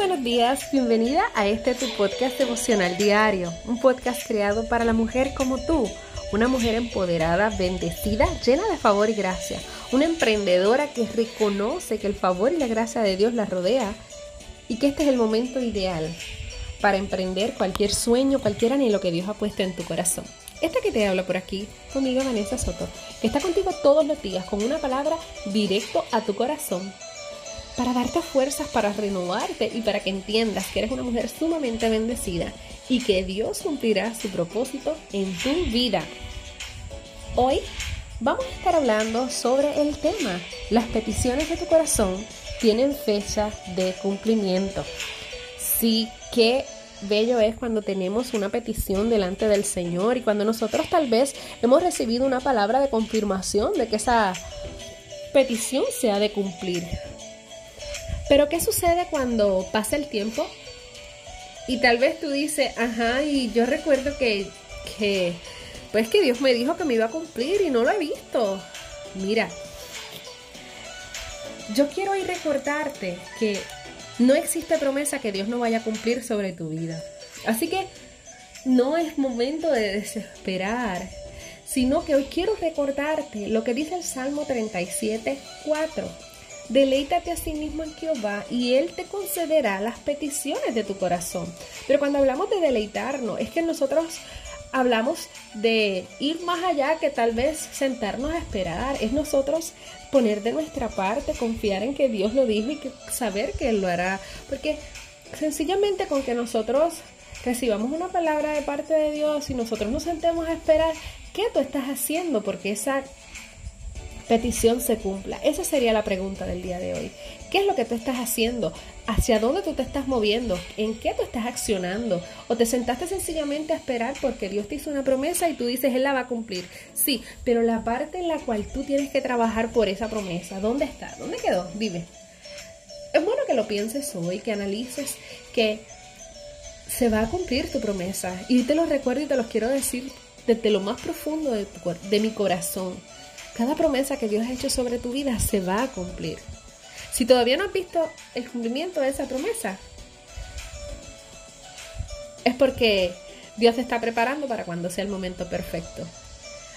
buenos días, bienvenida a este tu podcast emocional diario, un podcast creado para la mujer como tú, una mujer empoderada, bendecida, llena de favor y gracia, una emprendedora que reconoce que el favor y la gracia de Dios la rodea y que este es el momento ideal para emprender cualquier sueño, cualquier anhelo que Dios ha puesto en tu corazón. Esta que te habla por aquí, conmigo Vanessa Soto, que está contigo todos los días con una palabra directo a tu corazón para darte fuerzas para renovarte y para que entiendas que eres una mujer sumamente bendecida y que Dios cumplirá su propósito en tu vida. Hoy vamos a estar hablando sobre el tema, las peticiones de tu corazón tienen fecha de cumplimiento. Sí, qué bello es cuando tenemos una petición delante del Señor y cuando nosotros tal vez hemos recibido una palabra de confirmación de que esa petición se ha de cumplir. Pero ¿qué sucede cuando pasa el tiempo? Y tal vez tú dices, ajá, y yo recuerdo que, pues que Dios me dijo que me iba a cumplir y no lo he visto. Mira, yo quiero ir recordarte que no existe promesa que Dios no vaya a cumplir sobre tu vida. Así que no es momento de desesperar, sino que hoy quiero recordarte lo que dice el Salmo 37, 4 Deleítate a sí mismo en Jehová y Él te concederá las peticiones de tu corazón. Pero cuando hablamos de deleitarnos, es que nosotros hablamos de ir más allá que tal vez sentarnos a esperar. Es nosotros poner de nuestra parte, confiar en que Dios lo dijo y que saber que Él lo hará. Porque sencillamente con que nosotros recibamos una palabra de parte de Dios y nosotros nos sentemos a esperar, ¿qué tú estás haciendo? Porque esa petición se cumpla? Esa sería la pregunta del día de hoy. ¿Qué es lo que tú estás haciendo? ¿Hacia dónde tú te estás moviendo? ¿En qué tú estás accionando? ¿O te sentaste sencillamente a esperar porque Dios te hizo una promesa y tú dices, Él la va a cumplir? Sí, pero la parte en la cual tú tienes que trabajar por esa promesa, ¿dónde está? ¿Dónde quedó? Dime. Es bueno que lo pienses hoy, que analices que se va a cumplir tu promesa. Y te lo recuerdo y te los quiero decir desde lo más profundo de, de mi corazón. Cada promesa que Dios ha hecho sobre tu vida se va a cumplir. Si todavía no has visto el cumplimiento de esa promesa, es porque Dios te está preparando para cuando sea el momento perfecto.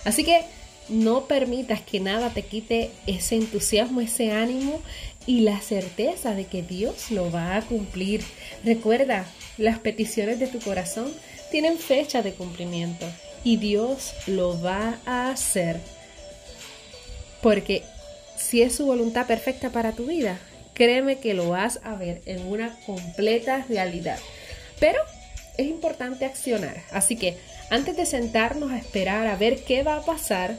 Así que no permitas que nada te quite ese entusiasmo, ese ánimo y la certeza de que Dios lo va a cumplir. Recuerda, las peticiones de tu corazón tienen fecha de cumplimiento y Dios lo va a hacer. Porque si es su voluntad perfecta para tu vida, créeme que lo vas a ver en una completa realidad. Pero es importante accionar. Así que antes de sentarnos a esperar a ver qué va a pasar,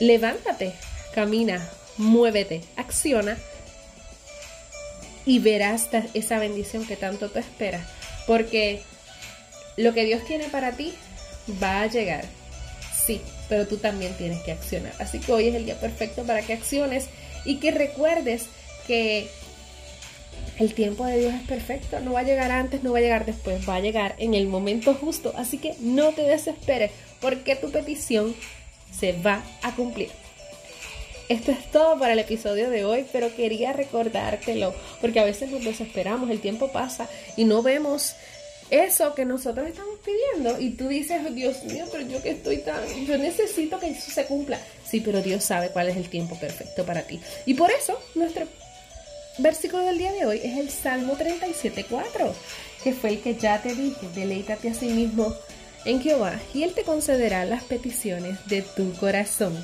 levántate, camina, muévete, acciona y verás esa bendición que tanto te espera. Porque lo que Dios tiene para ti va a llegar. Sí, pero tú también tienes que accionar. Así que hoy es el día perfecto para que acciones y que recuerdes que el tiempo de Dios es perfecto, no va a llegar antes, no va a llegar después, va a llegar en el momento justo. Así que no te desesperes porque tu petición se va a cumplir. Esto es todo para el episodio de hoy, pero quería recordártelo, porque a veces nos desesperamos, el tiempo pasa y no vemos eso que nosotros estamos pidiendo y tú dices, Dios mío, pero yo que estoy tan, yo necesito que eso se cumpla. Sí, pero Dios sabe cuál es el tiempo perfecto para ti. Y por eso nuestro versículo del día de hoy es el Salmo 37.4, que fue el que ya te dije, deleítate a sí mismo en Jehová y Él te concederá las peticiones de tu corazón.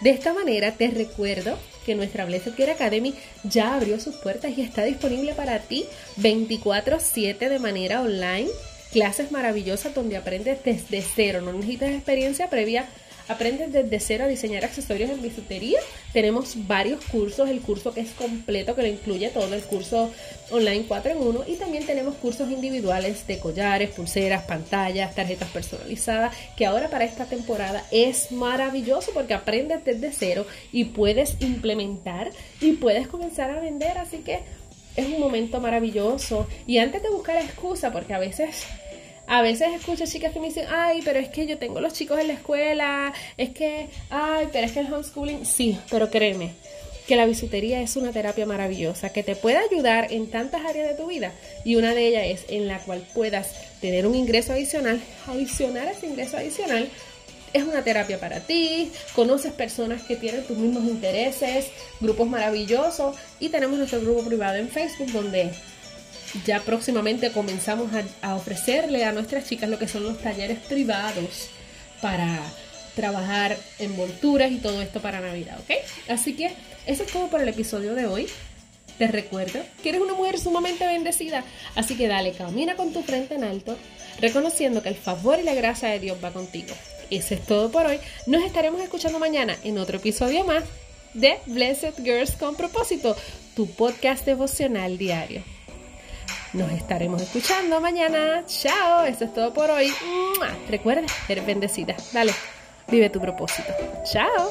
De esta manera te recuerdo que nuestra Blessed Care Academy ya abrió sus puertas y está disponible para ti 24/7 de manera online. Clases maravillosas donde aprendes desde cero, no necesitas experiencia previa Aprendes desde cero a diseñar accesorios en bisutería. Tenemos varios cursos, el curso que es completo, que lo incluye todo, el curso online 4 en 1. Y también tenemos cursos individuales de collares, pulseras, pantallas, tarjetas personalizadas, que ahora para esta temporada es maravilloso porque aprendes desde cero y puedes implementar y puedes comenzar a vender. Así que es un momento maravilloso. Y antes de buscar excusa, porque a veces a veces escucho chicas que me dicen, ay, pero es que yo tengo los chicos en la escuela, es que, ay, pero es que el homeschooling, sí, pero créeme, que la bisutería es una terapia maravillosa que te puede ayudar en tantas áreas de tu vida y una de ellas es en la cual puedas tener un ingreso adicional, adicionar ese ingreso adicional es una terapia para ti, conoces personas que tienen tus mismos intereses, grupos maravillosos y tenemos nuestro grupo privado en Facebook donde ya próximamente comenzamos a, ofrecerle a nuestras chicas lo que son los talleres privados para trabajar envolturas y todo esto para Navidad, ¿ok? Así que eso es todo por el episodio de hoy. Te recuerdo que eres una mujer sumamente bendecida, así que dale, camina con tu frente en alto, reconociendo que el favor y la gracia de Dios va contigo. Eso es todo por hoy. Nos estaremos escuchando mañana en otro episodio más de Blessed Girls con propósito, tu podcast devocional diario. Nos estaremos escuchando mañana. Chao, eso es todo por hoy. Recuerda, eres bendecida. Dale, vive tu propósito. Chao.